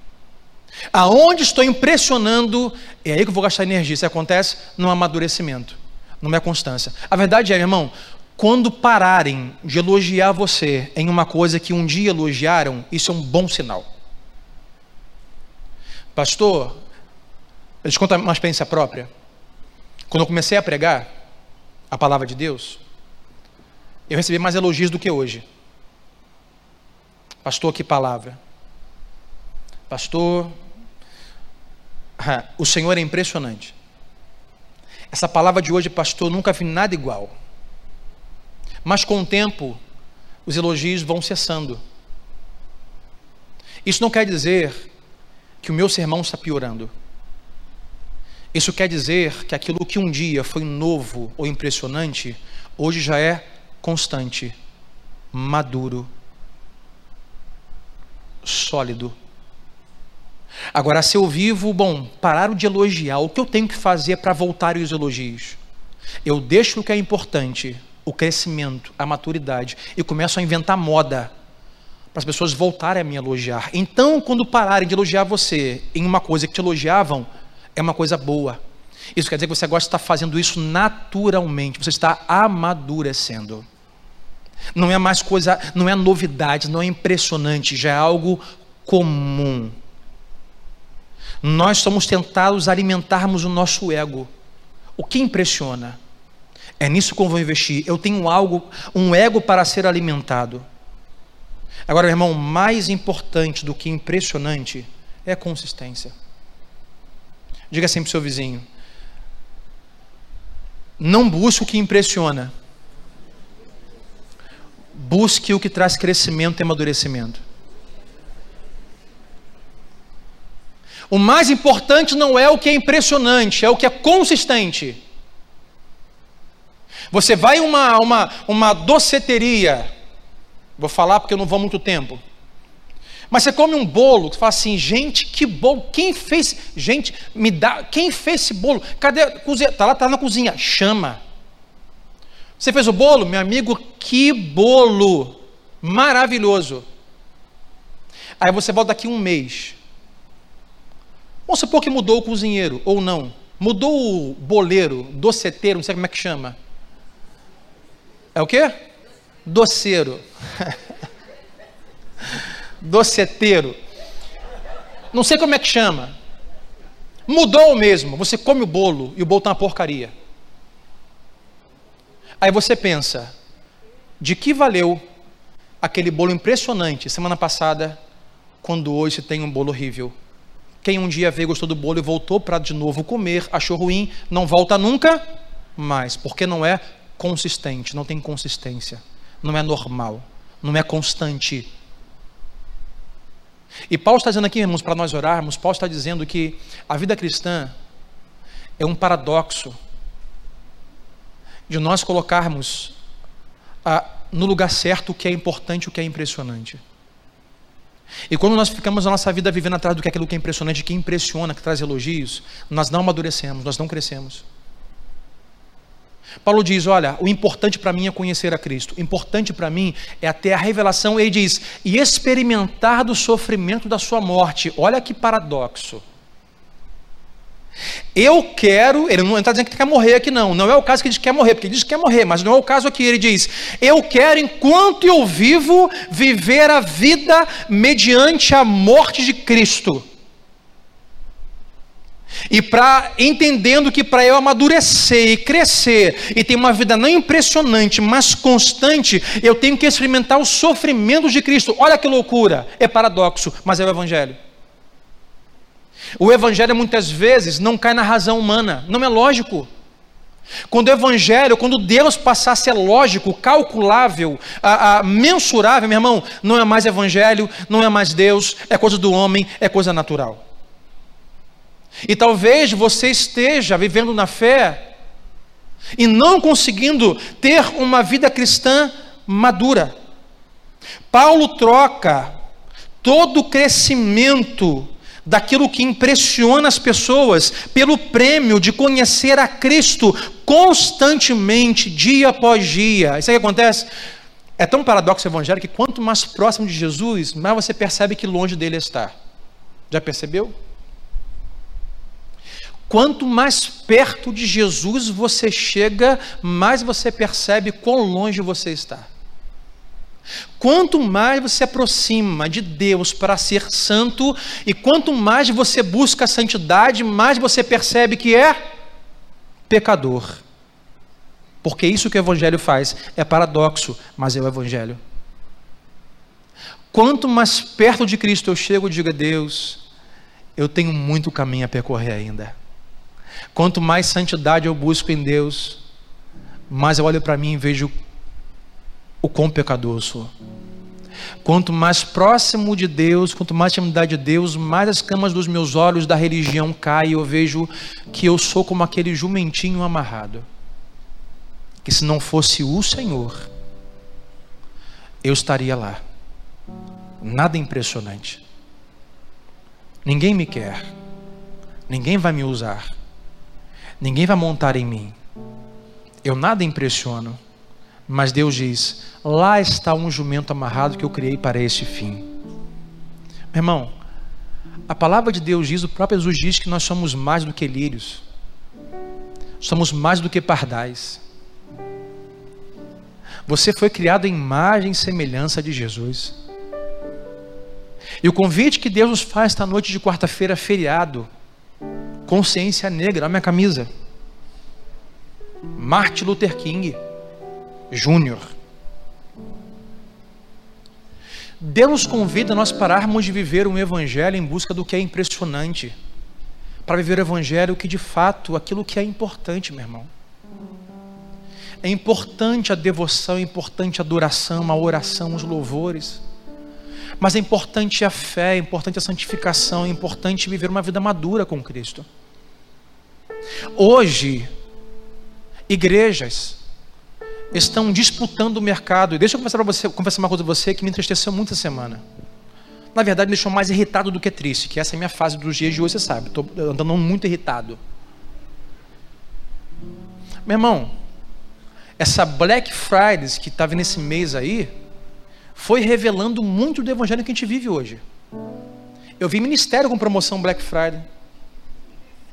Aonde estou impressionando, é aí que eu vou gastar energia. Isso acontece no amadurecimento, não é constância. A verdade é, meu irmão, quando pararem de elogiar você em uma coisa que um dia elogiaram, isso é um bom sinal. Pastor, eu te contar uma experiência própria. Quando eu comecei a pregar a palavra de Deus, eu recebi mais elogios do que hoje. Pastor, que palavra. Pastor, o Senhor é impressionante. Essa palavra de hoje, pastor, nunca vi nada igual. Mas com o tempo, os elogios vão cessando. Isso não quer dizer que o meu sermão está piorando. Isso quer dizer que aquilo que um dia foi novo ou impressionante, hoje já é constante, maduro, sólido. Agora, se eu vivo, bom, pararam de elogiar, o que eu tenho que fazer para voltar os elogios? Eu deixo o que é importante, o crescimento, a maturidade, e começo a inventar moda para as pessoas voltarem a me elogiar. Então, quando pararem de elogiar você em uma coisa que te elogiavam, é uma coisa boa. Isso quer dizer que você agora está fazendo isso naturalmente, você está amadurecendo. Não é mais coisa, não é novidade, não é impressionante, já é algo comum. Nós somos tentados a alimentarmos o nosso ego. O que impressiona? É nisso que eu vou investir. Eu tenho algo, um ego para ser alimentado. Agora, meu irmão, mais importante do que impressionante é a consistência. Diga assim para o seu vizinho: não busque o que impressiona, busque o que traz crescimento e amadurecimento. O mais importante não é o que é impressionante, é o que é consistente. Você vai uma, uma, uma doceteria, vou falar porque eu não vou muito tempo. Mas você come um bolo, você fala assim, gente, que bolo, quem fez? Gente, me dá, quem fez esse bolo? Cadê cozinha? Está lá, está na cozinha, chama. Você fez o bolo? Meu amigo, que bolo! Maravilhoso. Aí você volta daqui um mês. Vamos supor que mudou o cozinheiro, ou não. Mudou o boleiro, doceteiro, não sei como é que chama. É o quê? Doceiro. [laughs] Doceteiro. Não sei como é que chama. Mudou mesmo. Você come o bolo e o bolo está uma porcaria. Aí você pensa: de que valeu aquele bolo impressionante semana passada, quando hoje tem um bolo horrível? Quem um dia veio, gostou do bolo e voltou para de novo comer, achou ruim, não volta nunca mais, porque não é consistente, não tem consistência, não é normal, não é constante. E Paulo está dizendo aqui, irmãos, para nós orarmos, Paulo está dizendo que a vida cristã é um paradoxo de nós colocarmos ah, no lugar certo o que é importante, o que é impressionante. E quando nós ficamos a nossa vida vivendo atrás do que é aquilo que é impressionante, que impressiona, que traz elogios, nós não amadurecemos, nós não crescemos. Paulo diz: Olha, o importante para mim é conhecer a Cristo, o importante para mim é até a revelação. Ele diz: e experimentar do sofrimento da sua morte. Olha que paradoxo. Eu quero, ele não está dizendo que quer morrer aqui, não. Não é o caso que ele diz que quer morrer, porque ele diz que quer morrer, mas não é o caso aqui. Ele diz: Eu quero, enquanto eu vivo, viver a vida mediante a morte de Cristo. E para entendendo que para eu amadurecer e crescer e ter uma vida não impressionante, mas constante, eu tenho que experimentar os sofrimentos de Cristo. Olha que loucura! É paradoxo, mas é o evangelho. O evangelho muitas vezes não cai na razão humana, não é lógico. Quando o evangelho, quando Deus passar a ser lógico, calculável, a, a, mensurável, meu irmão, não é mais evangelho, não é mais Deus, é coisa do homem, é coisa natural. E talvez você esteja vivendo na fé e não conseguindo ter uma vida cristã madura. Paulo troca todo o crescimento daquilo que impressiona as pessoas pelo prêmio de conhecer a Cristo constantemente, dia após dia. Isso aí que acontece. É tão paradoxo evangélico que quanto mais próximo de Jesus, mais você percebe que longe dele está. Já percebeu? Quanto mais perto de Jesus você chega, mais você percebe quão longe você está. Quanto mais você se aproxima de Deus para ser santo, e quanto mais você busca a santidade, mais você percebe que é pecador. Porque isso que o Evangelho faz é paradoxo, mas é o Evangelho. Quanto mais perto de Cristo eu chego, eu digo a Deus, eu tenho muito caminho a percorrer ainda. Quanto mais santidade eu busco em Deus, mais eu olho para mim e vejo o quão pecador eu sou. Quanto mais próximo de Deus, quanto mais intimidade de Deus, mais as camas dos meus olhos da religião caem e eu vejo que eu sou como aquele jumentinho amarrado. Que se não fosse o Senhor, eu estaria lá. Nada impressionante. Ninguém me quer. Ninguém vai me usar. Ninguém vai montar em mim. Eu nada impressiono. Mas Deus diz: lá está um jumento amarrado que eu criei para esse fim. Meu irmão, a palavra de Deus diz, o próprio Jesus diz que nós somos mais do que lírios, somos mais do que pardais. Você foi criado em imagem e semelhança de Jesus. E o convite que Deus nos faz esta noite de quarta-feira, feriado, consciência negra, olha minha camisa. Martin Luther King Júnior. Deus convida nós pararmos de viver um evangelho em busca do que é impressionante, para viver o evangelho que de fato, aquilo que é importante, meu irmão. É importante a devoção, é importante a adoração, a oração, os louvores. Mas é importante a fé, é importante a santificação, é importante viver uma vida madura com Cristo. Hoje, igrejas estão disputando o mercado. E deixa eu confessar, você, confessar uma coisa para você que me entristeceu muito essa semana. Na verdade, me deixou mais irritado do que triste, que essa é a minha fase dos dias de hoje, você sabe. Estou andando muito irritado. Meu irmão, essa Black Friday que estava nesse mês aí, foi revelando muito do evangelho que a gente vive hoje. Eu vi ministério com promoção Black Friday,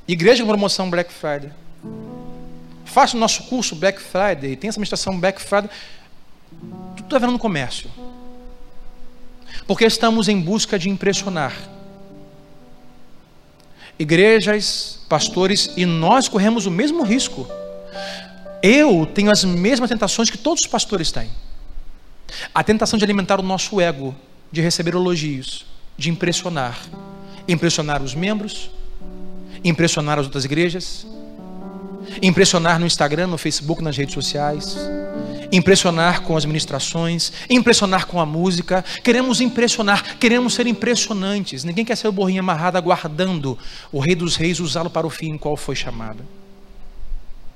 igreja com promoção Black Friday faça o nosso curso Black Friday, tem essa administração Black Friday, tudo está vendo no comércio. Porque estamos em busca de impressionar. Igrejas, pastores, e nós corremos o mesmo risco. Eu tenho as mesmas tentações que todos os pastores têm. A tentação de alimentar o nosso ego, de receber elogios, de impressionar. Impressionar os membros, impressionar as outras igrejas, impressionar no Instagram, no Facebook, nas redes sociais, impressionar com as ministrações, impressionar com a música. Queremos impressionar, queremos ser impressionantes. Ninguém quer ser o borrinho amarrado aguardando o Rei dos Reis usá-lo para o fim em qual foi chamado.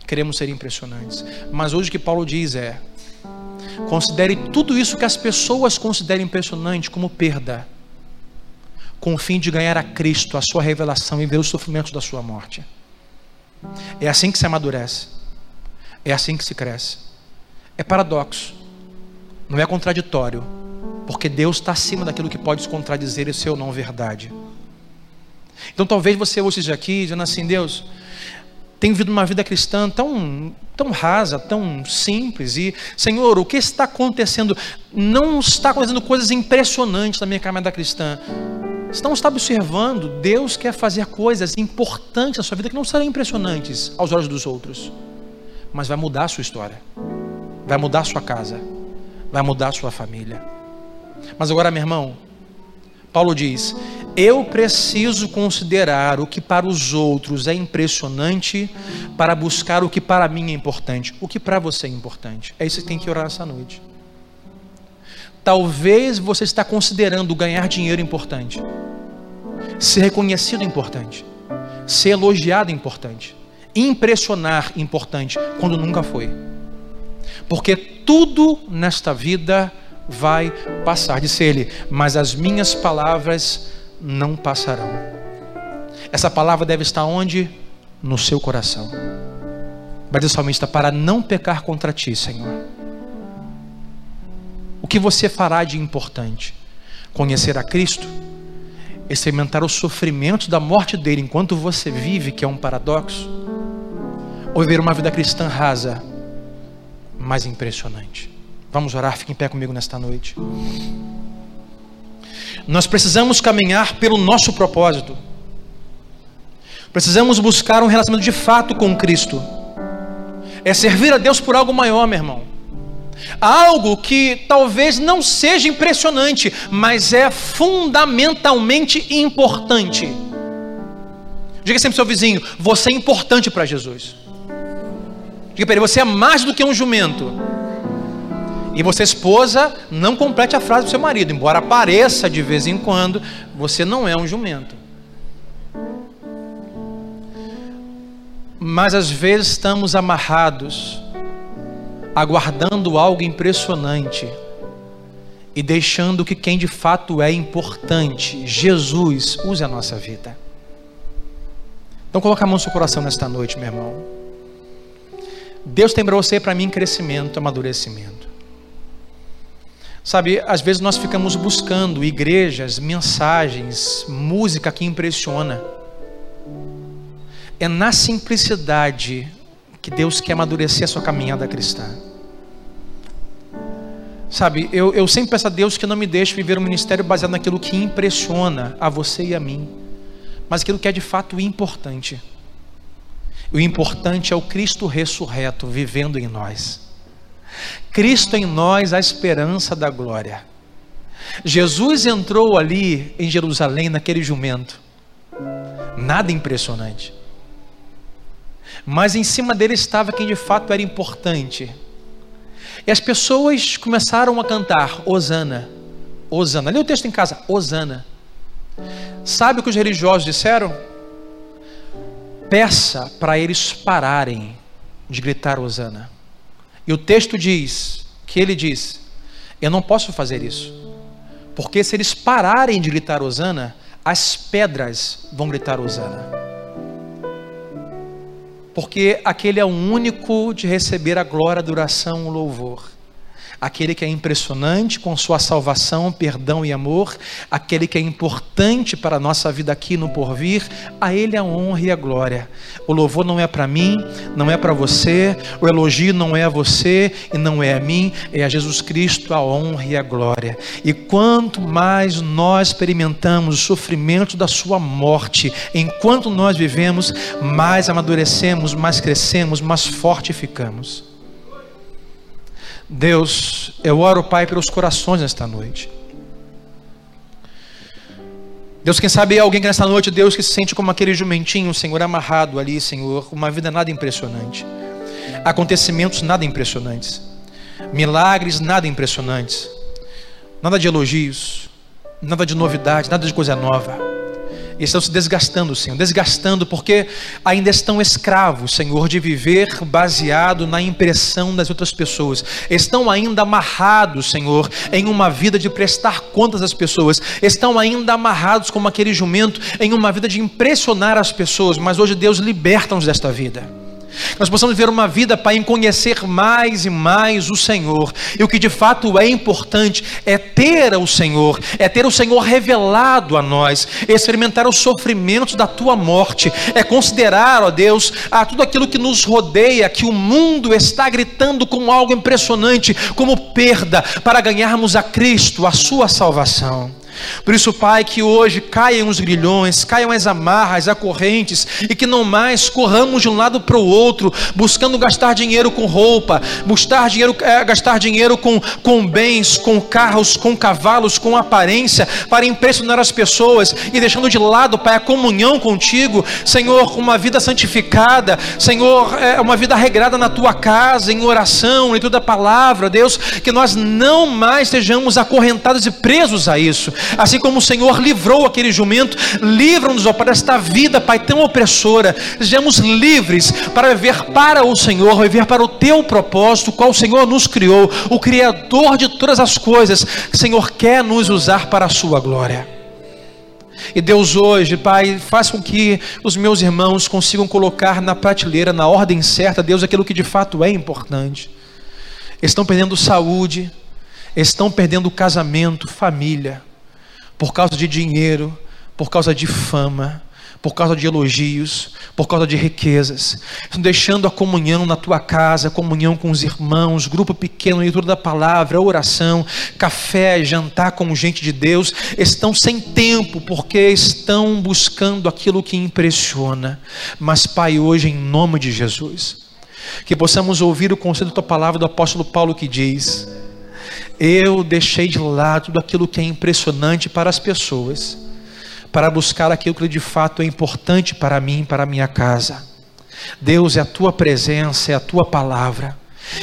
Queremos ser impressionantes. Mas hoje o que Paulo diz é: considere tudo isso que as pessoas consideram impressionante como perda, com o fim de ganhar a Cristo, a sua revelação e ver os sofrimentos da sua morte. É assim que se amadurece. É assim que se cresce. É paradoxo. Não é contraditório. Porque Deus está acima daquilo que pode contradizer e ser ou não verdade. Então talvez você hoje esteja aqui dizendo assim, Deus, tenho vivido uma vida cristã tão, tão rasa, tão simples. E, Senhor, o que está acontecendo? Não está acontecendo coisas impressionantes na minha caminhada cristã. Você não está observando, Deus quer fazer coisas importantes na sua vida que não serão impressionantes aos olhos dos outros, mas vai mudar a sua história, vai mudar a sua casa, vai mudar a sua família. Mas agora, meu irmão, Paulo diz: Eu preciso considerar o que para os outros é impressionante para buscar o que para mim é importante. O que para você é importante? É isso que tem que orar essa noite. Talvez você está considerando ganhar dinheiro importante, ser reconhecido importante, ser elogiado importante, impressionar importante, quando nunca foi. Porque tudo nesta vida vai passar, disse ele, mas as minhas palavras não passarão. Essa palavra deve estar onde? No seu coração. Vai dizer salmista, para não pecar contra ti, Senhor o que você fará de importante? Conhecer a Cristo? Experimentar o sofrimento da morte dele enquanto você vive, que é um paradoxo? Ou viver uma vida cristã rasa, mas impressionante? Vamos orar, fique em pé comigo nesta noite. Nós precisamos caminhar pelo nosso propósito. Precisamos buscar um relacionamento de fato com Cristo. É servir a Deus por algo maior, meu irmão. Algo que talvez não seja impressionante, mas é fundamentalmente importante. Diga sempre ao seu vizinho: você é importante para Jesus. Diga para ele: você é mais do que um jumento. E você, esposa, não complete a frase do seu marido, embora pareça de vez em quando, você não é um jumento. Mas às vezes estamos amarrados, aguardando algo impressionante e deixando que quem de fato é importante, Jesus, use a nossa vida. Então coloca a mão no seu coração nesta noite, meu irmão. Deus tem para você e para mim crescimento, amadurecimento. Sabe, às vezes nós ficamos buscando igrejas, mensagens, música que impressiona. É na simplicidade que Deus quer amadurecer a sua caminhada cristã. Sabe, eu, eu sempre peço a Deus que não me deixe viver um ministério baseado naquilo que impressiona a você e a mim, mas aquilo que é de fato importante. O importante é o Cristo ressurreto vivendo em nós. Cristo em nós, a esperança da glória. Jesus entrou ali em Jerusalém, naquele jumento. Nada impressionante. Mas em cima dele estava quem de fato era importante e as pessoas começaram a cantar Osana, Osana. Lê o texto em casa, Osana. Sabe o que os religiosos disseram? Peça para eles pararem de gritar Osana. E o texto diz que ele diz: Eu não posso fazer isso, porque se eles pararem de gritar Osana, as pedras vão gritar Osana porque aquele é o único de receber a glória, a adoração, o louvor. Aquele que é impressionante com sua salvação, perdão e amor, aquele que é importante para a nossa vida aqui no porvir, a Ele a honra e a glória. O louvor não é para mim, não é para você, o elogio não é a você e não é a mim, é a Jesus Cristo a honra e a glória. E quanto mais nós experimentamos o sofrimento da Sua morte, enquanto nós vivemos, mais amadurecemos, mais crescemos, mais forte ficamos. Deus, eu oro, Pai, pelos corações nesta noite. Deus, quem sabe alguém que nesta noite, Deus, que se sente como aquele jumentinho, Senhor, amarrado ali, Senhor, uma vida nada impressionante, acontecimentos nada impressionantes, milagres nada impressionantes, nada de elogios, nada de novidade, nada de coisa nova e estão se desgastando, Senhor, desgastando porque ainda estão escravos, Senhor, de viver baseado na impressão das outras pessoas. Estão ainda amarrados, Senhor, em uma vida de prestar contas às pessoas. Estão ainda amarrados como aquele jumento em uma vida de impressionar as pessoas, mas hoje Deus liberta-nos desta vida. Nós possamos ver uma vida, Pai, em conhecer mais e mais o Senhor. E o que de fato é importante é ter o Senhor, é ter o Senhor revelado a nós, experimentar os sofrimentos da tua morte, é considerar, ó Deus, a tudo aquilo que nos rodeia, que o mundo está gritando como algo impressionante, como perda, para ganharmos a Cristo, a sua salvação. Por isso, Pai, que hoje caiam os grilhões, caiam as amarras, as correntes, e que não mais corramos de um lado para o outro, buscando gastar dinheiro com roupa, buscar dinheiro, é, gastar dinheiro com, com bens, com carros, com cavalos, com aparência, para impressionar as pessoas e deixando de lado, Pai, a comunhão contigo, Senhor, uma vida santificada, Senhor, é, uma vida regrada na tua casa, em oração, em toda a palavra, Deus, que nós não mais sejamos acorrentados e presos a isso, Assim como o Senhor livrou aquele jumento, livra-nos, ó, para esta vida, Pai, tão opressora. Sejamos livres para viver para o Senhor, viver para o teu propósito, qual o Senhor nos criou, o Criador de todas as coisas. O Senhor quer nos usar para a sua glória. E Deus hoje, Pai, faz com que os meus irmãos consigam colocar na prateleira, na ordem certa, Deus, aquilo que de fato é importante. Estão perdendo saúde, estão perdendo casamento, família por causa de dinheiro, por causa de fama, por causa de elogios, por causa de riquezas, deixando a comunhão na tua casa, comunhão com os irmãos, grupo pequeno, leitura da palavra, oração, café, jantar com gente de Deus, estão sem tempo porque estão buscando aquilo que impressiona. Mas, Pai, hoje, em nome de Jesus, que possamos ouvir o conselho da tua palavra do apóstolo Paulo que diz: eu deixei de lado tudo aquilo que é impressionante para as pessoas, para buscar aquilo que de fato é importante para mim, para a minha casa. Deus, é a tua presença, é a tua palavra.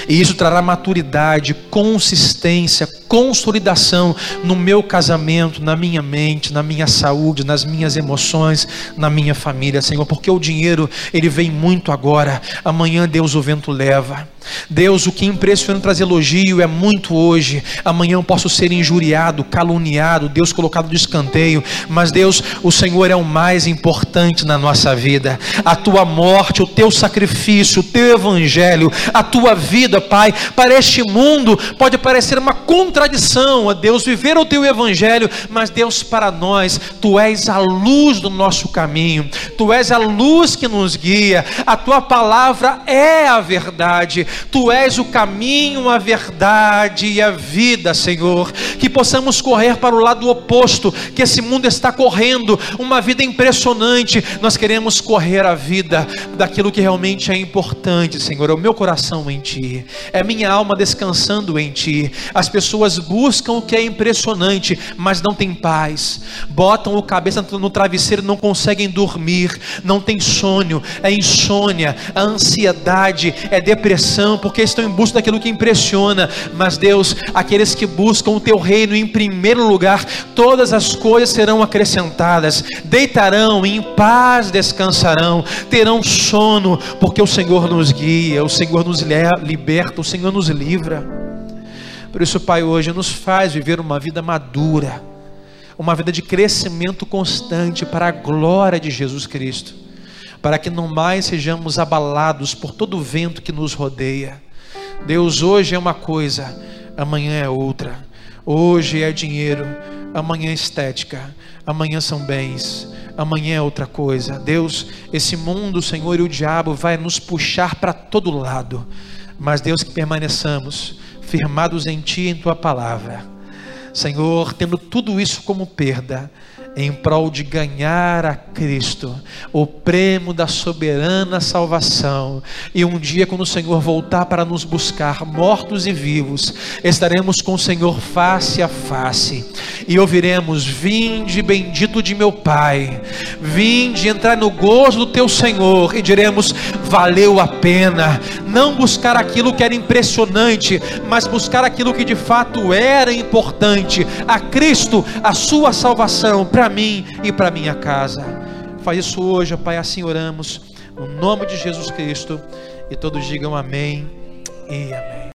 E isso trará maturidade, consistência, consolidação no meu casamento, na minha mente, na minha saúde, nas minhas emoções, na minha família, Senhor, porque o dinheiro, ele vem muito agora, amanhã Deus o vento leva. Deus, o que impressiona traz elogio é muito hoje. Amanhã eu posso ser injuriado, caluniado, Deus colocado de escanteio. Mas Deus, o Senhor é o mais importante na nossa vida. A tua morte, o teu sacrifício, o teu evangelho, a tua vida, Pai, para este mundo pode parecer uma contradição a Deus viver o teu evangelho, mas Deus, para nós, tu és a luz do nosso caminho, tu és a luz que nos guia, a tua palavra é a verdade. Tu és o caminho, a verdade e a vida, Senhor. Que possamos correr para o lado oposto, que esse mundo está correndo, uma vida impressionante. Nós queremos correr a vida daquilo que realmente é importante, Senhor. É o meu coração em Ti, é minha alma descansando em Ti. As pessoas buscam o que é impressionante, mas não tem paz. Botam o cabeça no travesseiro, não conseguem dormir, não tem sonho, é insônia, a ansiedade, é depressão porque estão em busca daquilo que impressiona. Mas Deus, aqueles que buscam o teu reino em primeiro lugar, todas as coisas serão acrescentadas. Deitarão em paz, descansarão, terão sono, porque o Senhor nos guia, o Senhor nos liberta, o Senhor nos livra. Por isso, Pai, hoje nos faz viver uma vida madura, uma vida de crescimento constante para a glória de Jesus Cristo para que não mais sejamos abalados por todo o vento que nos rodeia. Deus, hoje é uma coisa, amanhã é outra. Hoje é dinheiro, amanhã é estética, amanhã são bens, amanhã é outra coisa. Deus, esse mundo, Senhor, e o diabo vai nos puxar para todo lado, mas Deus, que permaneçamos firmados em Ti e em Tua palavra. Senhor, tendo tudo isso como perda, em prol de ganhar a Cristo, o prêmio da soberana salvação. E um dia, quando o Senhor voltar para nos buscar, mortos e vivos, estaremos com o Senhor face a face e ouviremos: Vinde, bendito de meu Pai, vinde entrar no gozo do teu Senhor, e diremos: Valeu a pena. Não buscar aquilo que era impressionante, mas buscar aquilo que de fato era importante: a Cristo, a sua salvação para mim e para minha casa. Faz isso hoje, Pai, assim oramos, no nome de Jesus Cristo. E todos digam amém e amém.